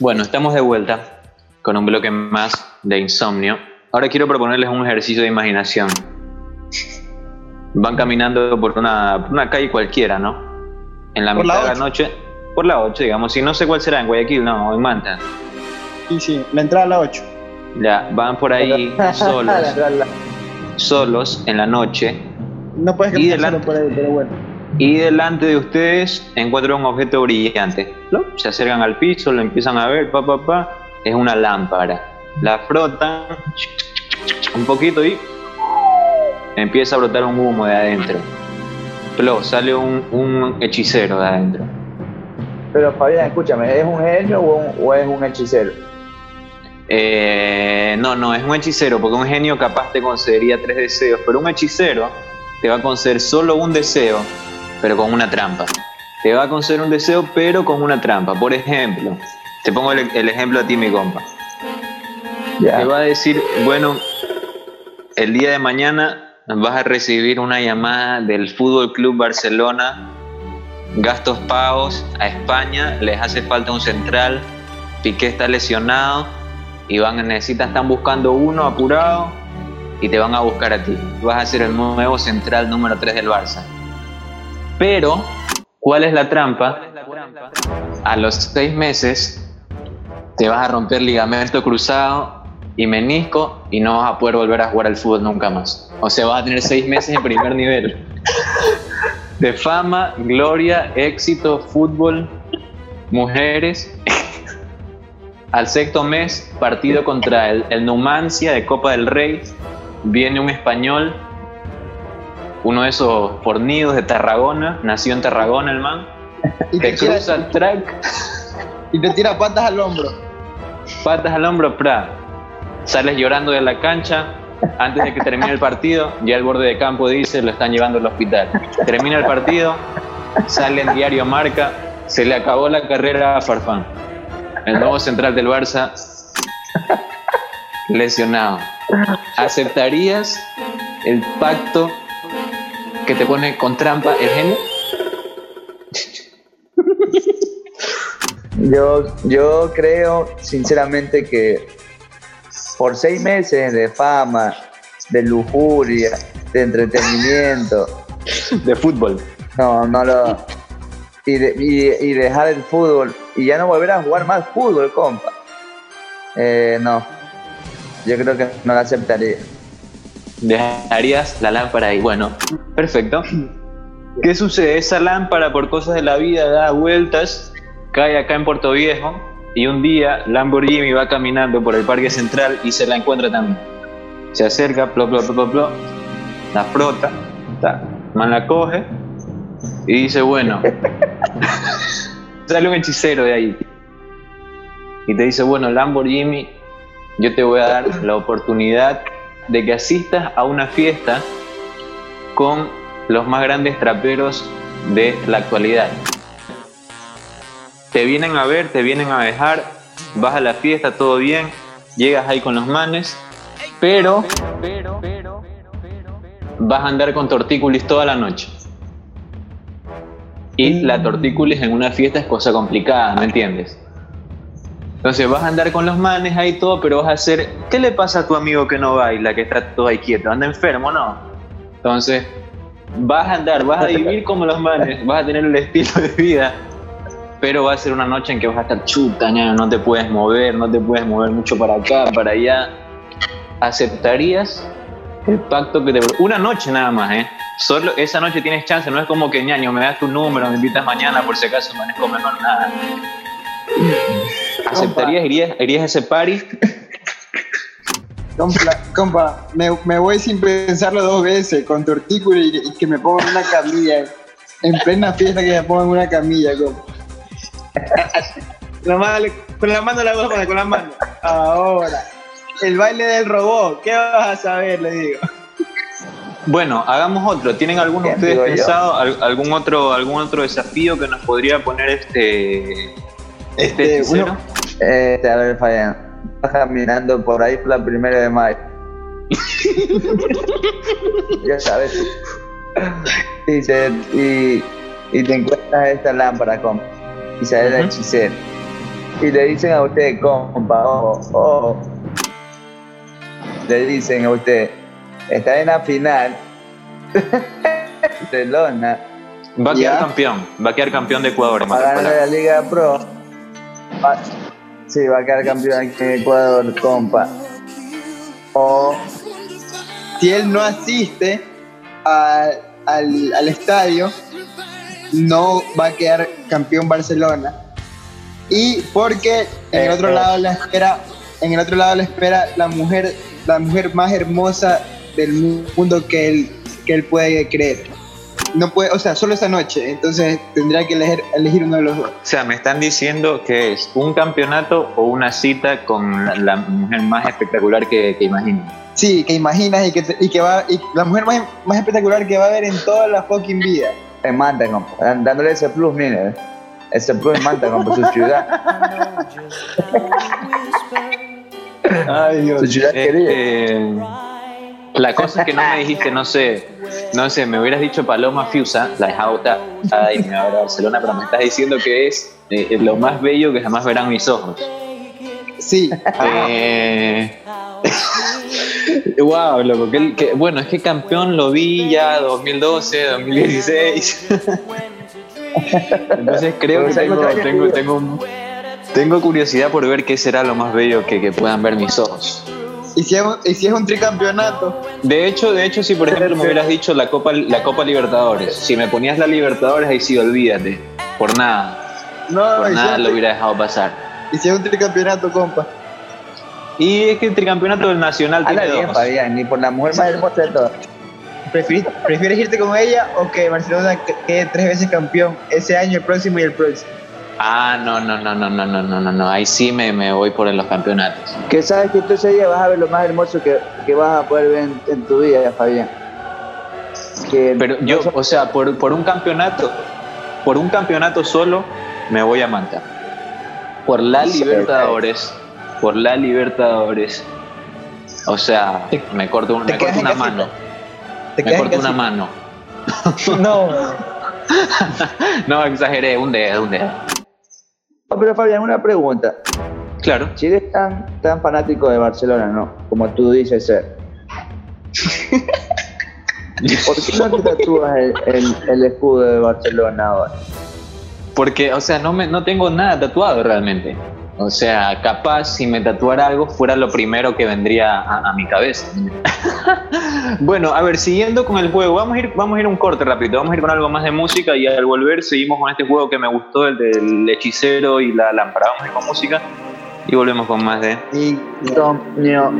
Bueno, estamos de vuelta con un bloque más de insomnio. Ahora quiero proponerles un ejercicio de imaginación. Van caminando por una, por una calle cualquiera, ¿no? En la Por mitad la de la noche, por la 8, digamos, si no sé cuál será, en Guayaquil, no, en Manta. Sí, sí, la entrada a la 8. Ya, van por ahí solos, solos en la noche No puedes delante. por ahí, pero bueno. y delante de ustedes encuentran un objeto brillante. Se acercan al piso, lo empiezan a ver, pa, pa, pa, es una lámpara. La frotan un poquito y empieza a brotar un humo de adentro. Plo, sale un, un hechicero de adentro. Pero Fabián, escúchame, ¿es un genio o, un- o es un hechicero? Eh, no, no, es un hechicero, porque un genio capaz te concedería tres deseos, pero un hechicero te va a conceder solo un deseo, pero con una trampa. Te va a conceder un deseo, pero con una trampa. Por ejemplo, te pongo el, el ejemplo a ti, mi compa. Te va a decir, bueno, el día de mañana vas a recibir una llamada del Fútbol Club Barcelona, gastos pagos a España, les hace falta un central, Piqué está lesionado y van necesitan, están buscando uno apurado y te van a buscar a ti. Vas a ser el nuevo central número 3 del Barça. Pero, ¿cuál es la trampa? A los seis meses te vas a romper ligamento cruzado y menisco y no vas a poder volver a jugar al fútbol nunca más. O sea, vas a tener seis meses en primer nivel. De fama, gloria, éxito, fútbol, mujeres. Al sexto mes, partido contra el, el Numancia de Copa del Rey. Viene un español, uno de esos fornidos de Tarragona, nació en Tarragona el man. Y te, Te tira, cruza el track, y te tira patas al hombro. patas al hombro, pra. Sales llorando de la cancha. Antes de que termine el partido, ya el borde de campo dice lo están llevando al hospital. Termina el partido, sale en diario Marca, se le acabó la carrera a Farfán. El nuevo central del Barça, lesionado. ¿Aceptarías el pacto que te pone con trampa el genio? Yo, yo creo sinceramente que por seis meses de fama, de lujuria, de entretenimiento, De fútbol. no, no lo... Y, de- y- y dejar el fútbol y ya no volver a jugar más fútbol, compa. Eh, no, yo creo que no lo aceptaría. Dejarías la lámpara ahí. Bueno, perfecto. ¿Qué sucede? Esa lámpara, por cosas de la vida, da vueltas, cae acá en Puerto Viejo y un día Lamborghini va caminando por el Parque Central y se la encuentra también. Se acerca, plo, plo, plo, plo, plo, la frota, ta, man la coge y dice, bueno, sale un hechicero de ahí y te dice, bueno, Lamborghini, yo te voy a dar la oportunidad de que asistas a una fiesta con los más grandes traperos de la actualidad. Te vienen a ver, te vienen a dejar, vas a la fiesta, todo bien, llegas ahí con los manes, pero vas a andar con tortícolis toda la noche. Y la tortícolis en una fiesta es cosa complicada, ¿no entiendes? Entonces vas a andar con los manes ahí todo, pero vas a hacer, ¿qué le pasa a tu amigo que no baila, que está todo ahí quieto? ¿Anda enfermo no? Entonces vas a andar, vas a vivir como los manes, vas a tener el estilo de vida, pero va a ser una noche en que vas a estar chuta, no te puedes mover, no te puedes mover mucho para acá, para allá. ¿Aceptarías el pacto que te... Una noche nada más, ¿eh? Solo esa noche tienes chance, no es como que ñaño, me das tu número, me invitas mañana por si acaso manejo mejor nada. ¿Aceptarías, irías, irías a ese party? Compa, compa me, me voy sin pensarlo dos veces, con tortícola y, y que me pongan una camilla. En plena fiesta que me pongan una camilla, compa. Con la mano la voy con la mano. Ahora, el baile del robot, ¿qué vas a saber? Le digo. Bueno, hagamos otro. ¿Tienen alguno ustedes yo. pensado al- algún otro algún otro desafío que nos podría poner este este Este, uno- Este, a ver, vas caminando por ahí por la primera de mayo. ya sabes. Y, se- y, y te encuentras esta lámpara, compa. Y sale el Ujú. hechicero. y le dicen a usted, compa, oh, oh, le dicen a usted, está en la final, Barcelona, Va a quedar campeón, va a quedar campeón de Ecuador. va a ganar la Liga Pro. Va- sí, va a quedar campeón aquí en Ecuador, compa. O Si él no asiste a- al, al estadio, no va a quedar campeón Barcelona. Y porque en el otro eh. lado la espera, en el otro lado la espera la mujer, la mujer más hermosa del mundo que él, que él puede creer. No puede, o sea, solo esa noche, entonces tendría que elegir, elegir uno de los dos. O sea, me están diciendo que es un campeonato o una cita con la, la mujer más espectacular que, que imagino. Sí, que imaginas y que, te- y que va, y la mujer más, más espectacular que va a haber en toda la fucking vida. en Manta, dándole ese plus, mire, ¿eh? ese plus en Manta, compa, su ciudad, Ay, su ciudad querida. Este, la cosa es que no me dijiste, no sé, no sé, me hubieras dicho Paloma Fiusa, la de Jauta, y me a Barcelona, pero me estás diciendo que es eh, lo más bello que jamás verán mis ojos. Sí, Eh, wow, loco. que- que- bueno, es que campeón lo vi ya 2012, 2016. Entonces creo que tengo, tengo, tengo, tengo curiosidad por ver qué será lo más bello que, que puedan ver mis ojos. Y si es un, y si es un tricampeonato, De hecho, de hecho, si por ejemplo me hubieras dicho la Copa, la Copa Libertadores, si me ponías la Libertadores, ahí sí, olvídate. Por nada, no, por y nada lo hubiera dejado pasar. y si es un tricampeonato, compa. Y es que el tricampeonato del Nacional tiene dos. Fabián, ni por la mujer más hermosa de todas. ¿Prefieres, ¿Prefieres irte con ella o que Barcelona que- quede tres veces campeón ese año, el próximo y el próximo? Ah, no, no, no, no, no, no, no, no, no. Ahí sí me, me voy por los campeonatos. Que sabes que tú ese día vas a ver lo más hermoso que, que vas a poder ver en, en tu vida, Fabián. Que Pero yo, o sea, por, por un campeonato, por un campeonato solo, me voy a Manta. Por la Sí, Libertadores, por la Libertadores. O sea, Te- me corto, un- me corto una mano. Te Me corto una mano. No, No, exageré, un dedo, un dedo. Oh, pero Fabián, una pregunta. Claro. Si eres tan, tan fanático de Barcelona, ¿no? Como tú dices ser. ¿Por qué no te tatúas el, el- el escudo de Barcelona ahora? Porque, o sea, no, me, no tengo nada tatuado realmente. O sea, capaz si me tatuara algo fuera lo primero que vendría a, a mi cabeza. bueno, a ver, siguiendo con el juego, vamos a, ir, vamos a ir un corte rápido, vamos a ir con algo más de música y al volver seguimos con este juego que me gustó, el del hechicero y la lámpara. Vamos a ir con música y volvemos con más de... Insomnio.